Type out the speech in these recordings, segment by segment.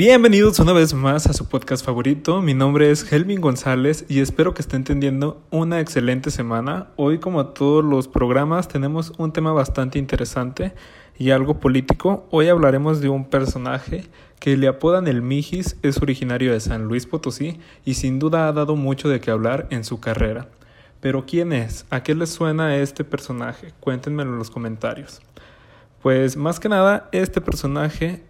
Bienvenidos una vez más a su podcast favorito. Mi nombre es Helvin González y espero que estén teniendo una excelente semana. Hoy, como todos los programas, tenemos un tema bastante interesante y algo político. Hoy hablaremos de un personaje que le apodan el Mijis, es originario de San Luis Potosí y sin duda ha dado mucho de qué hablar en su carrera. Pero ¿quién es? ¿A qué le suena este personaje? Cuéntenmelo en los comentarios. Pues más que nada, este personaje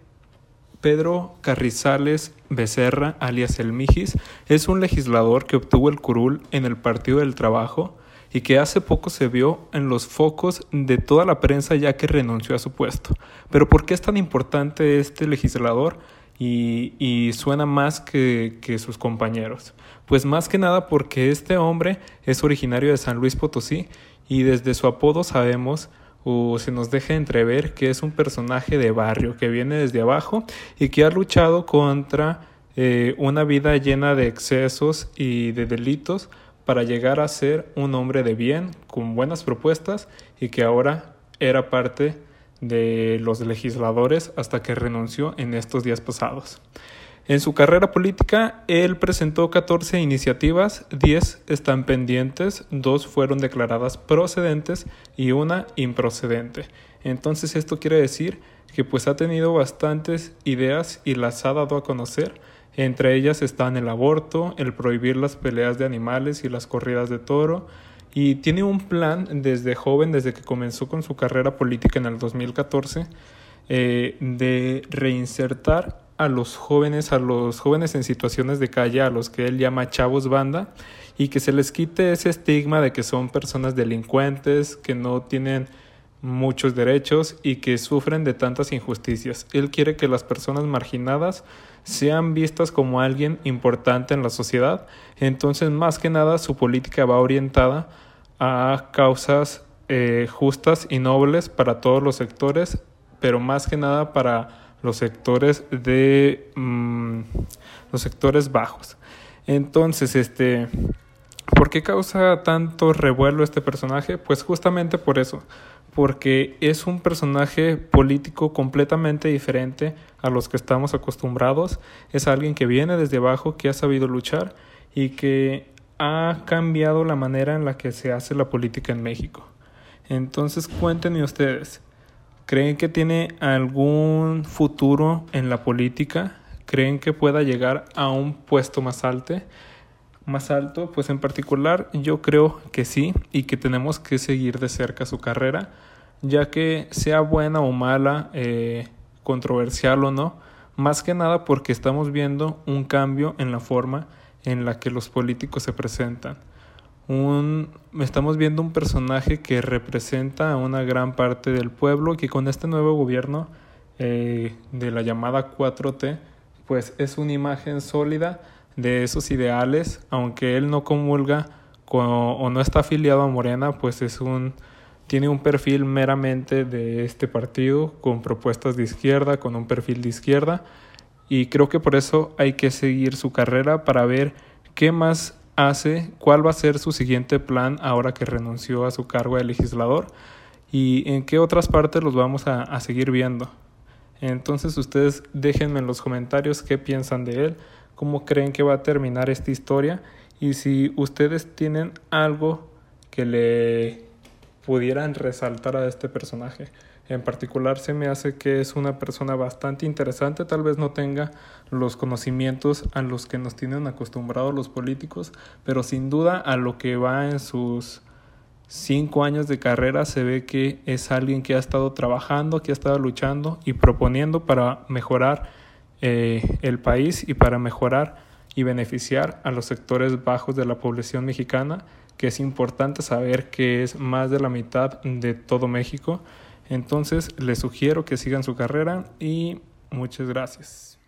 Pedro Carrizales Becerra, alias El Mijis, es un legislador que obtuvo el curul en el Partido del Trabajo y que hace poco se vio en los focos de toda la prensa ya que renunció a su puesto. Pero ¿por qué es tan importante este legislador y, suena más que, que sus compañeros? Pues más que nada porque este hombre es originario de San Luis Potosí y desde su apodo sabemos o se nos deja entrever que es un personaje de barrio que viene desde abajo y que ha luchado contra eh, una vida llena de excesos y de delitos para llegar a ser un hombre de bien con buenas propuestas y que ahora era parte de los legisladores hasta que renunció en estos días pasados. En su carrera política, él presentó 14 iniciativas, 10 están pendientes, 2 fueron declaradas procedentes y una improcedente. Entonces esto quiere decir que pues ha tenido bastantes ideas y las ha dado a conocer. Entre ellas están el aborto, el prohibir las peleas de animales y las corridas de toro, y tiene un plan desde joven, desde que comenzó con su carrera política en el 2014, eh, de reinsertar a los jóvenes, a los jóvenes en situaciones de calle, a los que él llama chavos banda, y que se les quite ese estigma de que son personas delincuentes, que no tienen muchos derechos y que sufren de tantas injusticias. Él quiere que las personas marginadas sean vistas como alguien importante en la sociedad. Entonces, más que nada, su política va orientada a causas eh, justas y nobles para todos los sectores, pero más que nada para los sectores de mm, los sectores bajos. Entonces, este, ¿por qué causa tanto revuelo este personaje? Pues justamente por eso, porque es un personaje político completamente diferente a los que estamos acostumbrados. Es alguien que viene desde abajo, que ha sabido luchar y que ha cambiado la manera en la que se hace la política en México. Entonces, cuéntenme ustedes. ¿Creen que tiene algún futuro en la política? ¿Creen que pueda llegar a un puesto más alto? Más alto, pues en particular yo creo que sí y que tenemos que seguir de cerca su carrera, ya que sea buena o mala, eh, controversial o no, más que nada porque estamos viendo un cambio en la forma en la que los políticos se presentan un, estamos viendo un personaje que representa a una gran parte del pueblo que con este nuevo gobierno eh, de la llamada 4T, pues es una imagen sólida de esos ideales, aunque él no comulga o no está afiliado a Morena, pues es un tiene un perfil meramente de este partido con propuestas de izquierda, con un perfil de izquierda y creo que por eso hay que seguir su carrera para ver qué más hace, cuál va a ser su siguiente plan ahora que renunció a su cargo de legislador y en qué otras partes los vamos a, a seguir viendo. Entonces ustedes déjenme en los comentarios qué piensan de él, cómo creen que va a terminar esta historia y si ustedes tienen algo que le pudieran resaltar a este personaje. En particular se me hace que es una persona bastante interesante, tal vez no tenga los conocimientos a los que nos tienen acostumbrados los políticos, pero sin duda a lo que va en sus cinco años de carrera se ve que es alguien que ha estado trabajando, que ha estado luchando y proponiendo para mejorar eh, el país y para mejorar y beneficiar a los sectores bajos de la población mexicana, que es importante saber que es más de la mitad de todo México entonces les sugiero que sigan su carrera y muchas gracias.